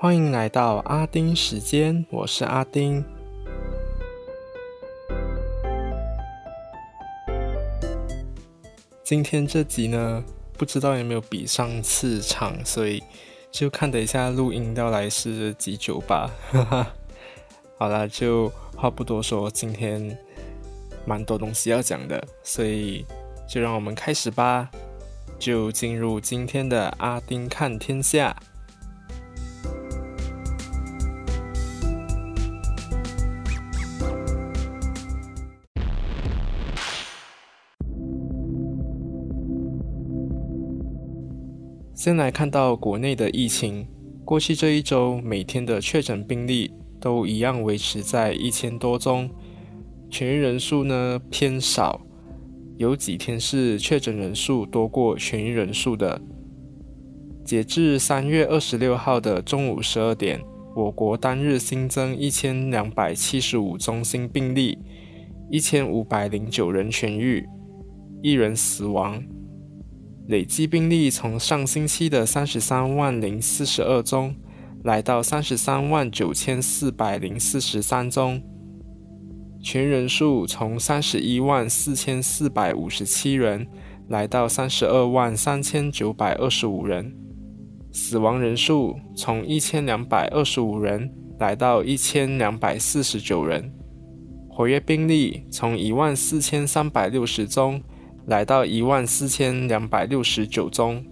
欢迎来到阿丁时间，我是阿丁。今天这集呢，不知道有没有比上次长，所以就看等一下录音到来是几久吧。好了，就话不多说，今天蛮多东西要讲的，所以就让我们开始吧，就进入今天的阿丁看天下。先来看到国内的疫情，过去这一周每天的确诊病例都一样维持在一千多宗，痊愈人数呢偏少，有几天是确诊人数多过痊愈人数的。截至三月二十六号的中午十二点，我国单日新增一千两百七十五宗新病例，一千五百零九人痊愈，一人死亡。累计病例从上星期的三十三万零四十二宗，来到三十三万九千四百零四十三宗，全人数从三十一万四千四百五十七人，来到三十二万三千九百二十五人，死亡人数从一千两百二十五人，来到一千两百四十九人，活跃病例从一万四千三百六十宗。来到一万四千两百六十九宗。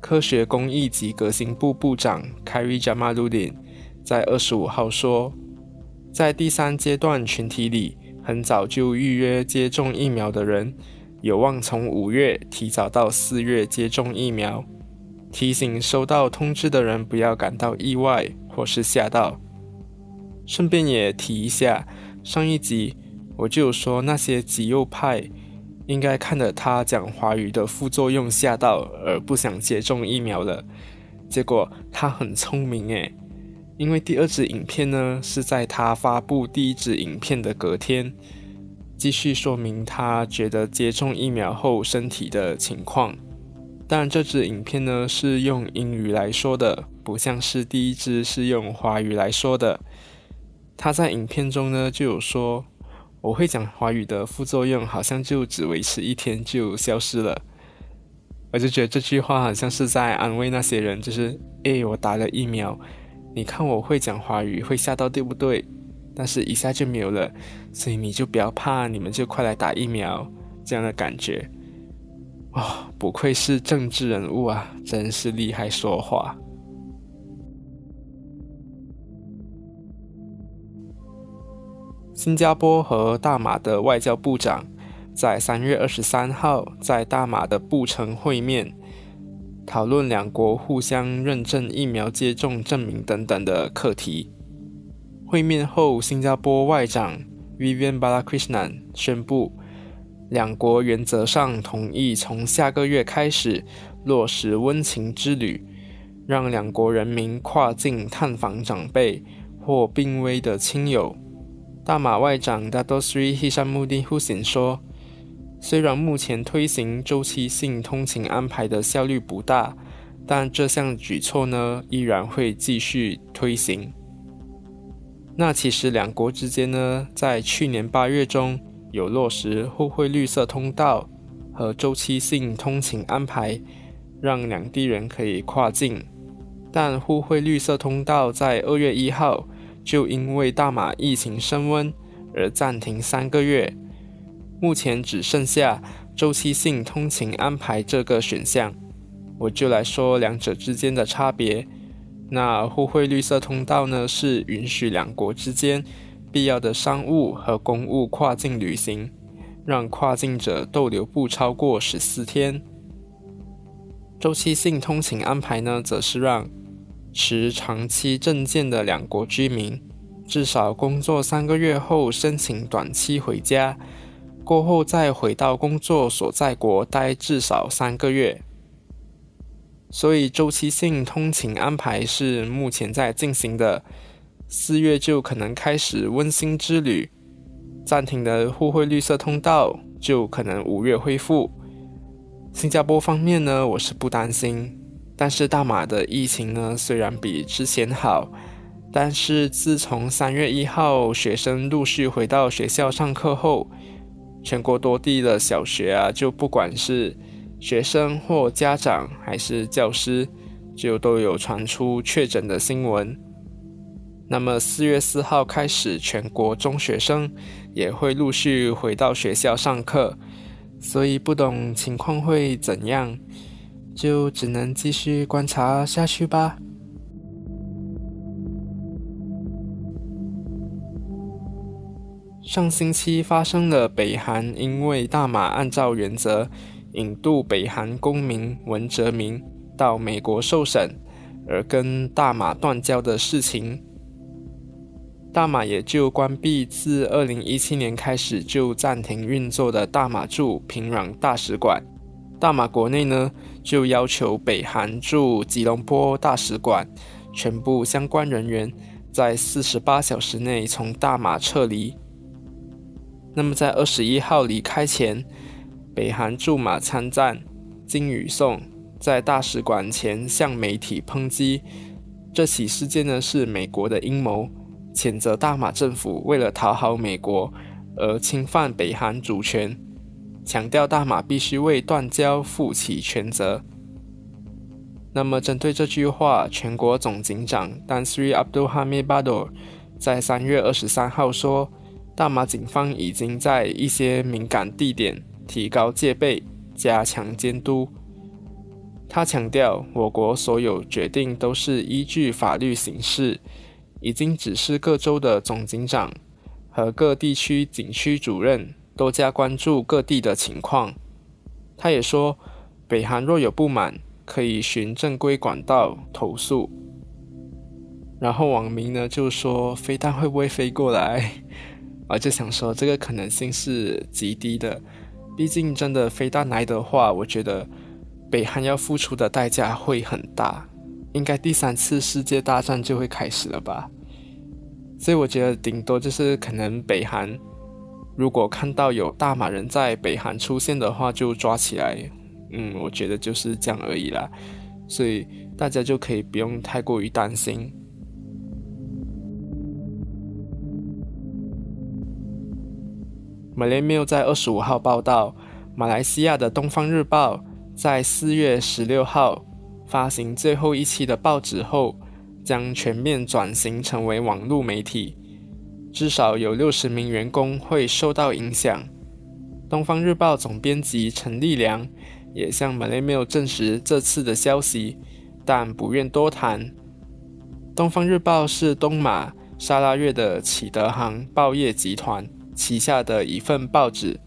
科学工艺及革新部部长凯瑞加马鲁林在二十五号说，在第三阶段群体里，很早就预约接种疫苗的人，有望从五月提早到四月接种疫苗。提醒收到通知的人不要感到意外或是吓到。顺便也提一下，上一集我就有说那些极右派应该看了他讲华语的副作用吓到而不想接种疫苗了。结果他很聪明诶，因为第二支影片呢是在他发布第一支影片的隔天，继续说明他觉得接种疫苗后身体的情况。但这支影片呢是用英语来说的，不像是第一支是用华语来说的。他在影片中呢就有说，我会讲华语的副作用好像就只维持一天就消失了，我就觉得这句话好像是在安慰那些人，就是诶，我打了疫苗，你看我会讲华语会吓到对不对？但是一下就没有了，所以你就不要怕，你们就快来打疫苗这样的感觉。哇，不愧是政治人物啊，真是厉害说话。新加坡和大马的外交部长在三月二十三号在大马的布城会面，讨论两国互相认证疫苗接种证明等等的课题。会面后，新加坡外长 Vivian Balakrishnan 宣布，两国原则上同意从下个月开始落实温情之旅，让两国人民跨境探访长辈或病危的亲友。大马外长 Dato Sri Hishamuddin Hussein 说：“虽然目前推行周期性通勤安排的效率不大，但这项举措呢依然会继续推行。那其实两国之间呢，在去年八月中有落实互惠绿色通道和周期性通勤安排，让两地人可以跨境。但互惠绿色通道在二月一号。”就因为大马疫情升温而暂停三个月，目前只剩下周期性通勤安排这个选项。我就来说两者之间的差别。那互惠绿色通道呢，是允许两国之间必要的商务和公务跨境旅行，让跨境者逗留不超过十四天。周期性通勤安排呢，则是让持长期证件的两国居民，至少工作三个月后申请短期回家，过后再回到工作所在国待至少三个月。所以周期性通勤安排是目前在进行的，四月就可能开始温馨之旅，暂停的互惠绿色通道就可能五月恢复。新加坡方面呢，我是不担心，但是大马的疫情呢，虽然比之前好，但是自从三月一号学生陆续回到学校上课后，全国多地的小学啊，就不管是学生或家长还是教师，就都有传出确诊的新闻。那么四月四号开始，全国中学生也会陆续回到学校上课。所以不懂情况会怎样，就只能继续观察下去吧。上星期发生了北韩因为大马按照原则引渡北韩公民文哲明到美国受审，而跟大马断交的事情。大马也就关闭自二零一七年开始就暂停运作的大马驻平壤大使馆。大马国内呢，就要求北韩驻吉隆坡大使馆全部相关人员在四十八小时内从大马撤离。那么在二十一号离开前，北韩驻马参赞金宇颂在大使馆前向媒体抨击，这起事件呢是美国的阴谋。谴责大马政府为了讨好美国而侵犯北韩主权，强调大马必须为断交负起全责。那么，针对这句话，全国总警长 Dan Sri Abdul Hamid Bador 在三月二十三号说，大马警方已经在一些敏感地点提高戒备，加强监督。他强调，我国所有决定都是依据法律行事。已经指示各州的总警长和各地区警区主任多加关注各地的情况。他也说，北韩若有不满，可以循正规管道投诉。然后网民呢就说，飞弹会不会飞过来？我就想说，这个可能性是极低的。毕竟真的飞弹来的话，我觉得北韩要付出的代价会很大。应该第三次世界大战就会开始了吧，所以我觉得顶多就是可能北韩如果看到有大马人在北韩出现的话，就抓起来。嗯，我觉得就是这样而已啦，所以大家就可以不用太过于担心。马来没有在二十五号报道，马来西亚的《东方日报》在四月十六号。发行最后一期的报纸后，将全面转型成为网络媒体，至少有六十名员工会受到影响。东方日报总编辑陈立良也向 Malaymail 证实这次的消息，但不愿多谈。东方日报是东马沙拉越的启德行报业集团旗下的一份报纸，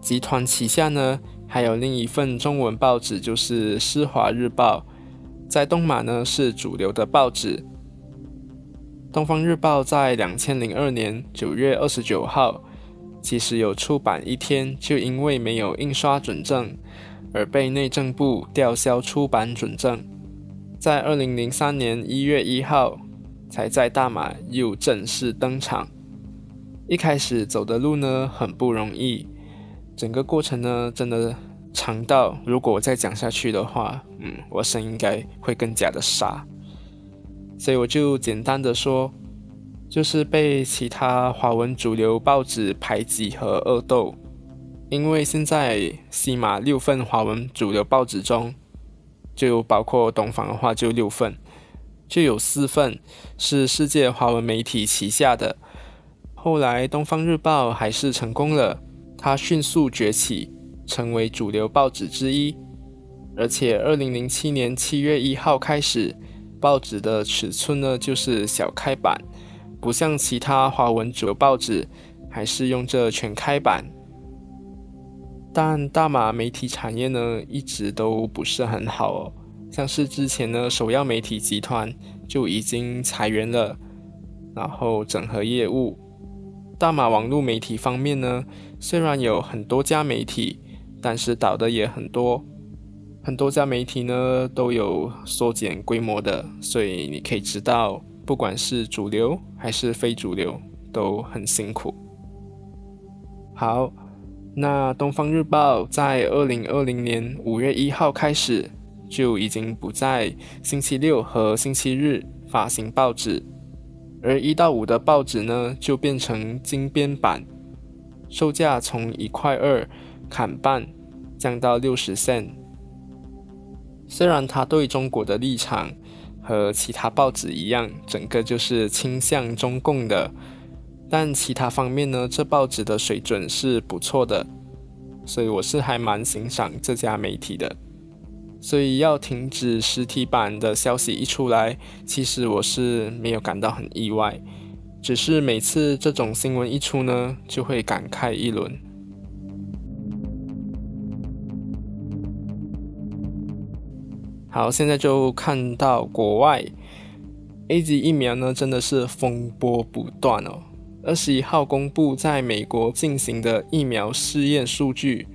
集团旗下呢。还有另一份中文报纸，就是《施华日报》，在东马呢是主流的报纸。《东方日报》在两千零二年九月二十九号，其实有出版一天，就因为没有印刷准证，而被内政部吊销出版准证。在二零零三年一月一号，才在大马又正式登场。一开始走的路呢，很不容易。整个过程呢，真的长到如果我再讲下去的话，嗯，我声应该会更加的沙。所以我就简单的说，就是被其他华文主流报纸排挤和恶斗。因为现在西马六份华文主流报纸中，就包括东方的话就六份，就有四份是世界华文媒体旗下的。后来东方日报还是成功了。它迅速崛起，成为主流报纸之一。而且，二零零七年七月一号开始，报纸的尺寸呢就是小开版，不像其他华文主流报纸还是用这全开版。但大马媒体产业呢一直都不是很好哦，像是之前呢首要媒体集团就已经裁员了，然后整合业务。大马网络媒体方面呢？虽然有很多家媒体，但是倒的也很多。很多家媒体呢都有缩减规模的，所以你可以知道，不管是主流还是非主流，都很辛苦。好，那《东方日报》在二零二零年五月一号开始就已经不在星期六和星期日发行报纸，而一到五的报纸呢就变成精编版，售价从一块二砍半降到六十仙。虽然他对中国的立场和其他报纸一样，整个就是倾向中共的。但其他方面呢，这报纸的水准是不错的，所以我是还蛮欣赏这家媒体的。所以要停止实体版的消息一出来，其实我是没有感到很意外，只是每次这种新闻一出呢，就会感慨一轮。好，现在就看到国外 A Z 疫苗呢，真的是风波不断哦。二十一号公布在美国进行的疫苗试验数据，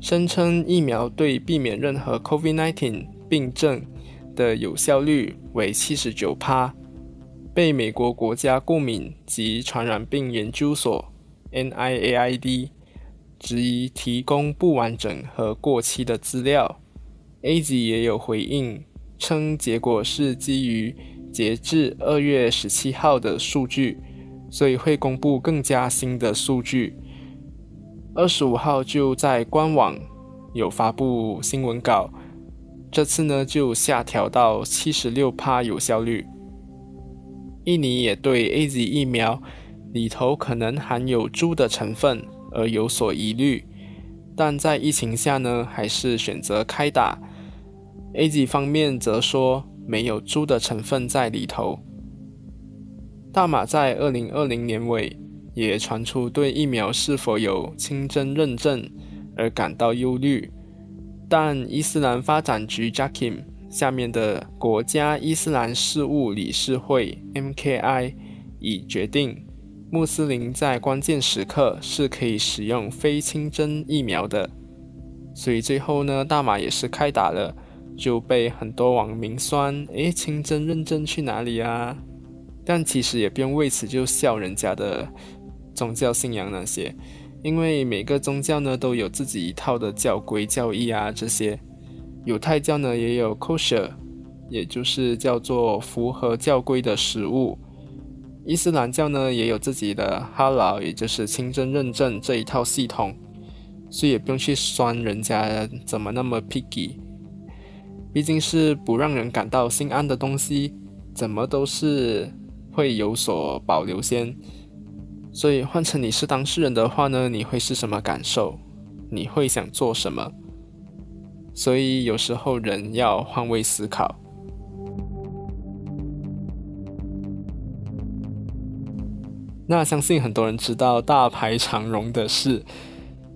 声称疫苗对避免任何 COVID-19 病症的有效率为七十九趴，被美国国家过敏及传染病研究所 （NIAID） 质疑提供不完整和过期的资料。A Z 也有回应称，结果是基于截至二月十七号的数据。所以会公布更加新的数据。二十五号就在官网有发布新闻稿，这次呢就下调到七十六帕有效率。印尼也对 A Z 疫苗里头可能含有猪的成分而有所疑虑，但在疫情下呢还是选择开打。A Z 方面则说没有猪的成分在里头。大马在二零二零年尾也传出对疫苗是否有清真认证而感到忧虑，但伊斯兰发展局 JAKIM 下面的国家伊斯兰事务理事会 MKI 已决定，穆斯林在关键时刻是可以使用非清真疫苗的，所以最后呢，大马也是开打了，就被很多网民酸：诶，清真认证去哪里啊？但其实也不用为此就笑人家的宗教信仰那些，因为每个宗教呢都有自己一套的教规教义啊这些。犹太教呢也有 kosher，也就是叫做符合教规的食物。伊斯兰教呢也有自己的哈劳，也就是清真认证这一套系统，所以也不用去酸人家怎么那么 picky，毕竟是不让人感到心安的东西，怎么都是。会有所保留先，所以换成你是当事人的话呢，你会是什么感受？你会想做什么？所以有时候人要换位思考。那相信很多人知道大排长龙的事，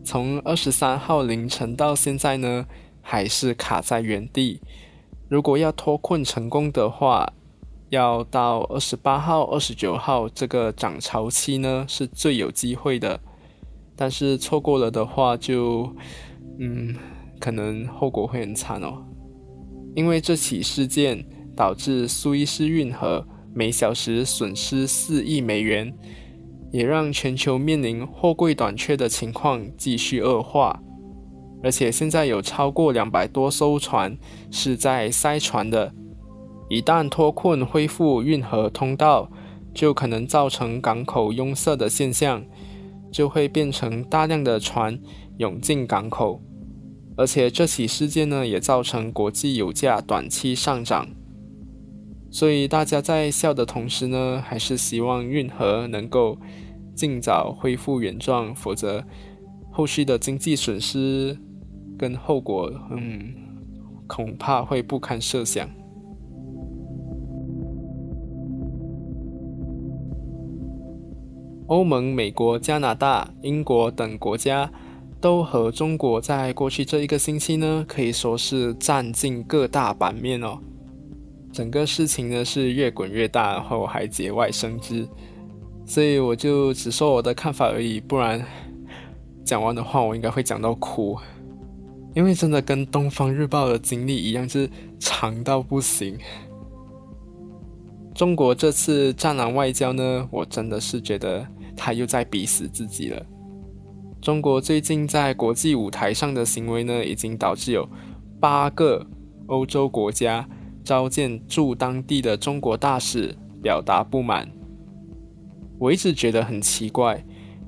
从二十三号凌晨到现在呢，还是卡在原地。如果要脱困成功的话，要到二十八号、二十九号这个涨潮期呢，是最有机会的。但是错过了的话，就嗯，可能后果会很惨哦。因为这起事件导致苏伊士运河每小时损失四亿美元，也让全球面临货柜短缺的情况继续恶化。而且现在有超过两百多艘船是在塞船的。一旦脱困恢复运河通道，就可能造成港口拥塞的现象，就会变成大量的船涌进港口，而且这起事件呢也造成国际油价短期上涨。所以大家在笑的同时呢，还是希望运河能够尽早恢复原状，否则后续的经济损失跟后果，嗯，恐怕会不堪设想。欧盟、美国、加拿大、英国等国家都和中国在过去这一个星期呢，可以说是占尽各大版面哦。整个事情呢是越滚越大，然后还节外生枝，所以我就只说我的看法而已。不然讲完的话，我应该会讲到哭，因为真的跟《东方日报》的经历一样，是长到不行。中国这次战狼外交呢，我真的是觉得。他又在逼死自己了。中国最近在国际舞台上的行为呢，已经导致有八个欧洲国家召见驻当地的中国大使，表达不满。我一直觉得很奇怪，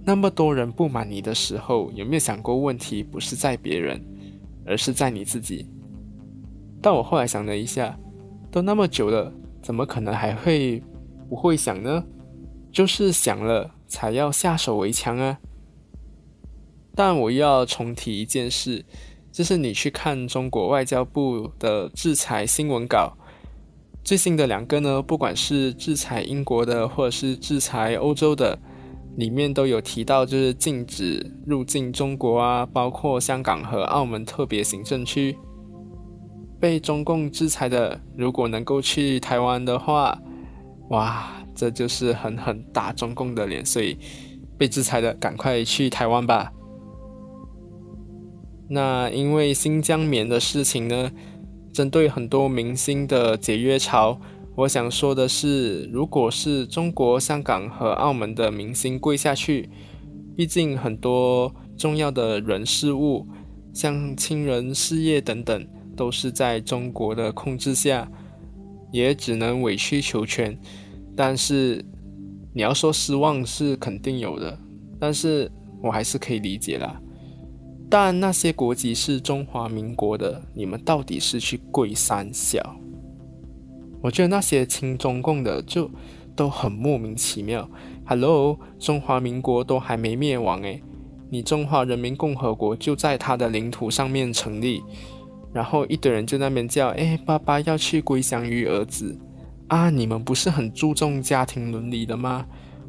那么多人不满你的时候，有没有想过问题不是在别人，而是在你自己？但我后来想了一下，都那么久了，怎么可能还会不会想呢？就是想了才要下手为强啊！但我要重提一件事，就是你去看中国外交部的制裁新闻稿，最新的两个呢，不管是制裁英国的，或者是制裁欧洲的，里面都有提到，就是禁止入境中国啊，包括香港和澳门特别行政区。被中共制裁的，如果能够去台湾的话，哇，这就是狠狠打中共的脸。所以被制裁的，赶快去台湾吧。那因为新疆棉的事情呢，针对很多明星的解约潮，我想说的是，如果是中国香港和澳门的明星跪下去，毕竟很多重要的人事物，像亲人事业等等。都是在中国的控制下，也只能委曲求全。但是你要说失望是肯定有的，但是我还是可以理解啦。但那些国籍是中华民国的，你们到底是去跪三小？我觉得那些亲中共的就都很莫名其妙。Hello，中华民国都还没灭亡诶，你中华人民共和国就在他的领土上面成立。然后一堆人就那边叫：“哎，爸爸要去归降于儿子啊！你们不是很注重家庭伦理的吗？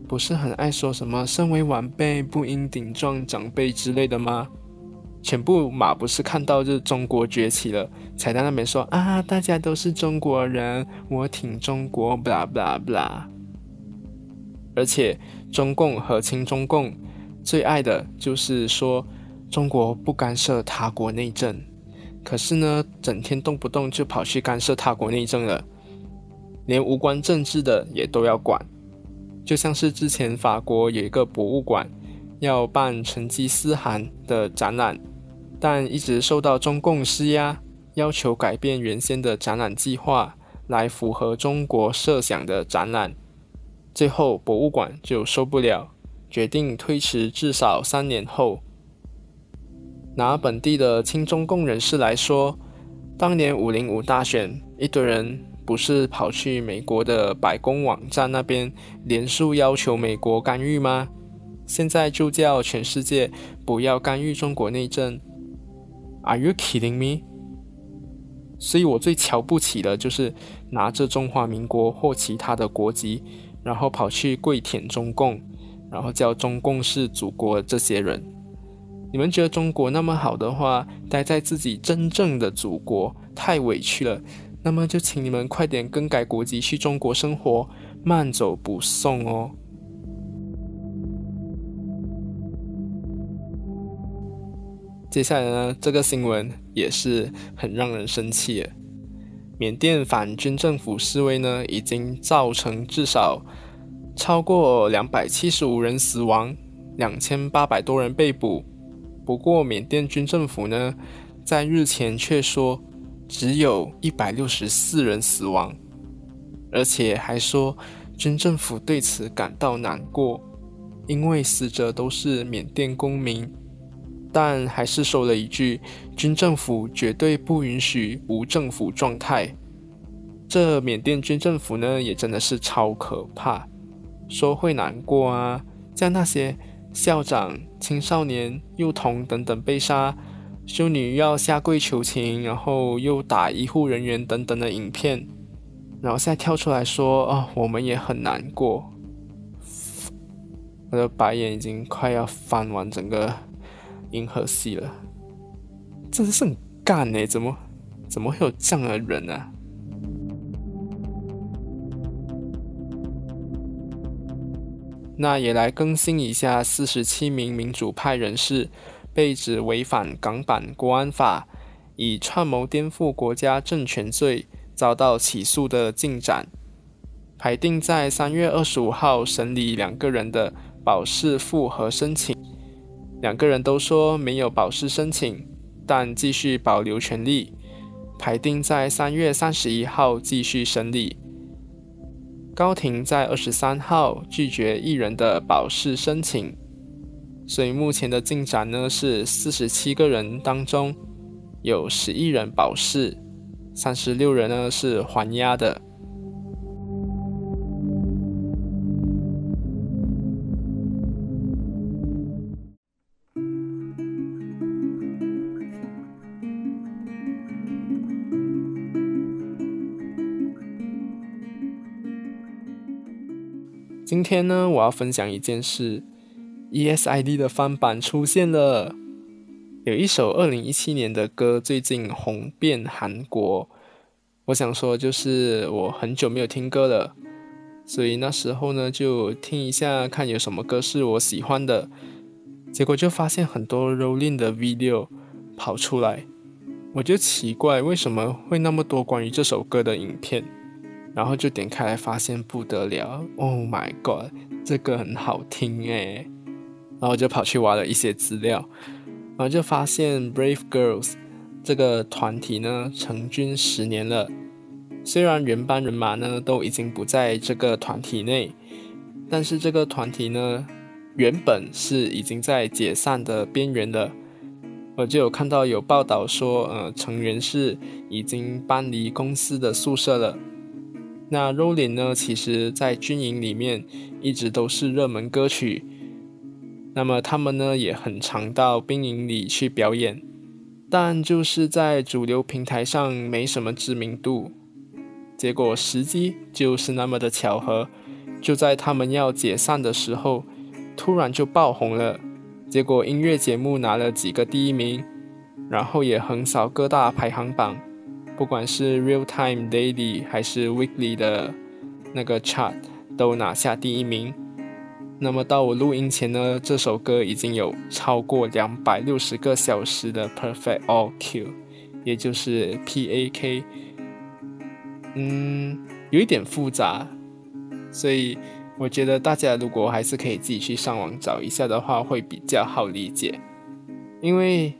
不是很爱说什么身为晚辈不应顶撞长辈之类的吗？全部马不是看到就是中国崛起了，才在那边说啊，大家都是中国人，我挺中国，blah blah blah。而且中共和亲中共最爱的就是说中国不干涉他国内政。”可是呢，整天动不动就跑去干涉他国内政了，连无关政治的也都要管。就像是之前法国有一个博物馆要办成吉思汗的展览，但一直受到中共施压，要求改变原先的展览计划，来符合中国设想的展览。最后博物馆就受不了，决定推迟至少三年后。拿本地的亲中共人士来说，当年五零五大选，一堆人不是跑去美国的白宫网站那边连署要求美国干预吗？现在就叫全世界不要干预中国内政。Are you kidding me？所以我最瞧不起的就是拿着中华民国或其他的国籍，然后跑去跪舔中共，然后叫中共是祖国这些人。你们觉得中国那么好的话，待在自己真正的祖国太委屈了，那么就请你们快点更改国籍去中国生活，慢走不送哦。接下来呢，这个新闻也是很让人生气。缅甸反军政府示威呢，已经造成至少超过两百七十五人死亡，两千八百多人被捕。不过，缅甸军政府呢，在日前却说只有一百六十四人死亡，而且还说军政府对此感到难过，因为死者都是缅甸公民。但还是说了一句：“军政府绝对不允许无政府状态。”这缅甸军政府呢，也真的是超可怕，说会难过啊，像那些。校长、青少年、幼童等等被杀，修女要下跪求情，然后又打医护人员等等的影片，然后现在跳出来说：“哦，我们也很难过。”我的白眼已经快要翻完整个银河系了，真是很干呢？怎么怎么会有这样的人呢？那也来更新一下，四十七名民主派人士被指违反港版国安法，以串谋颠覆国家政权罪遭到起诉的进展，排定在三月二十五号审理两个人的保释复核申请。两个人都说没有保释申请，但继续保留权利，排定在三月三十一号继续审理。高庭在二十三号拒绝艺人的保释申请，所以目前的进展呢是四十七个人当中有十一人保释，三十六人呢是还押的。今天呢，我要分享一件事，ESID 的翻版出现了。有一首二零一七年的歌，最近红遍韩国。我想说，就是我很久没有听歌了，所以那时候呢，就听一下，看有什么歌是我喜欢的。结果就发现很多 Rolling 的 video 跑出来，我就奇怪为什么会那么多关于这首歌的影片。然后就点开来，发现不得了，Oh my god，这个很好听诶。然后就跑去挖了一些资料，然后就发现 Brave Girls 这个团体呢，成军十年了。虽然原班人马呢都已经不在这个团体内，但是这个团体呢，原本是已经在解散的边缘了。我就有看到有报道说，呃，成员是已经搬离公司的宿舍了。那 Rolling 呢？其实，在军营里面一直都是热门歌曲。那么他们呢，也很常到兵营里去表演，但就是在主流平台上没什么知名度。结果时机就是那么的巧合，就在他们要解散的时候，突然就爆红了。结果音乐节目拿了几个第一名，然后也横扫各大排行榜。不管是 Real Time Daily 还是 Weekly 的那个 Chart 都拿下第一名。那么到我录音前呢，这首歌已经有超过两百六十个小时的 Perfect All Q，也就是 PAK。嗯，有一点复杂，所以我觉得大家如果还是可以自己去上网找一下的话，会比较好理解。因为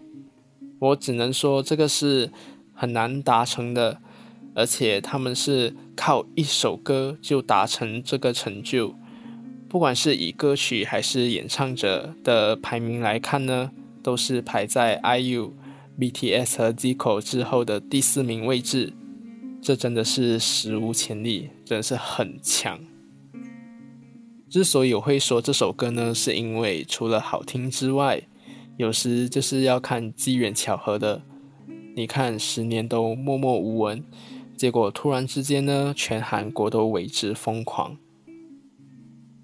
我只能说这个是。很难达成的，而且他们是靠一首歌就达成这个成就。不管是以歌曲还是演唱者的排名来看呢，都是排在 IU、BTS 和 Zico 之后的第四名位置。这真的是史无前例，真的是很强。之所以我会说这首歌呢，是因为除了好听之外，有时就是要看机缘巧合的。你看，十年都默默无闻，结果突然之间呢，全韩国都为之疯狂。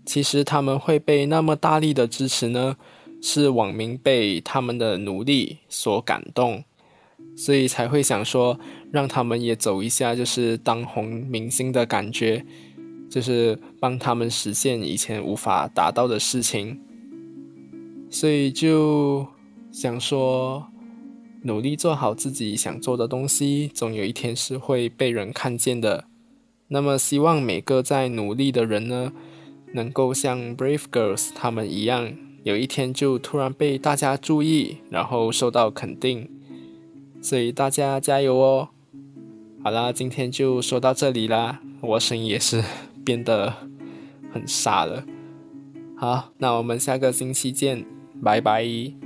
其实他们会被那么大力的支持呢，是网民被他们的努力所感动，所以才会想说，让他们也走一下就是当红明星的感觉，就是帮他们实现以前无法达到的事情。所以就想说。努力做好自己想做的东西，总有一天是会被人看见的。那么，希望每个在努力的人呢，能够像 Brave Girls 他们一样，有一天就突然被大家注意，然后受到肯定。所以大家加油哦！好啦，今天就说到这里啦。我声音也是变得很沙了。好，那我们下个星期见，拜拜。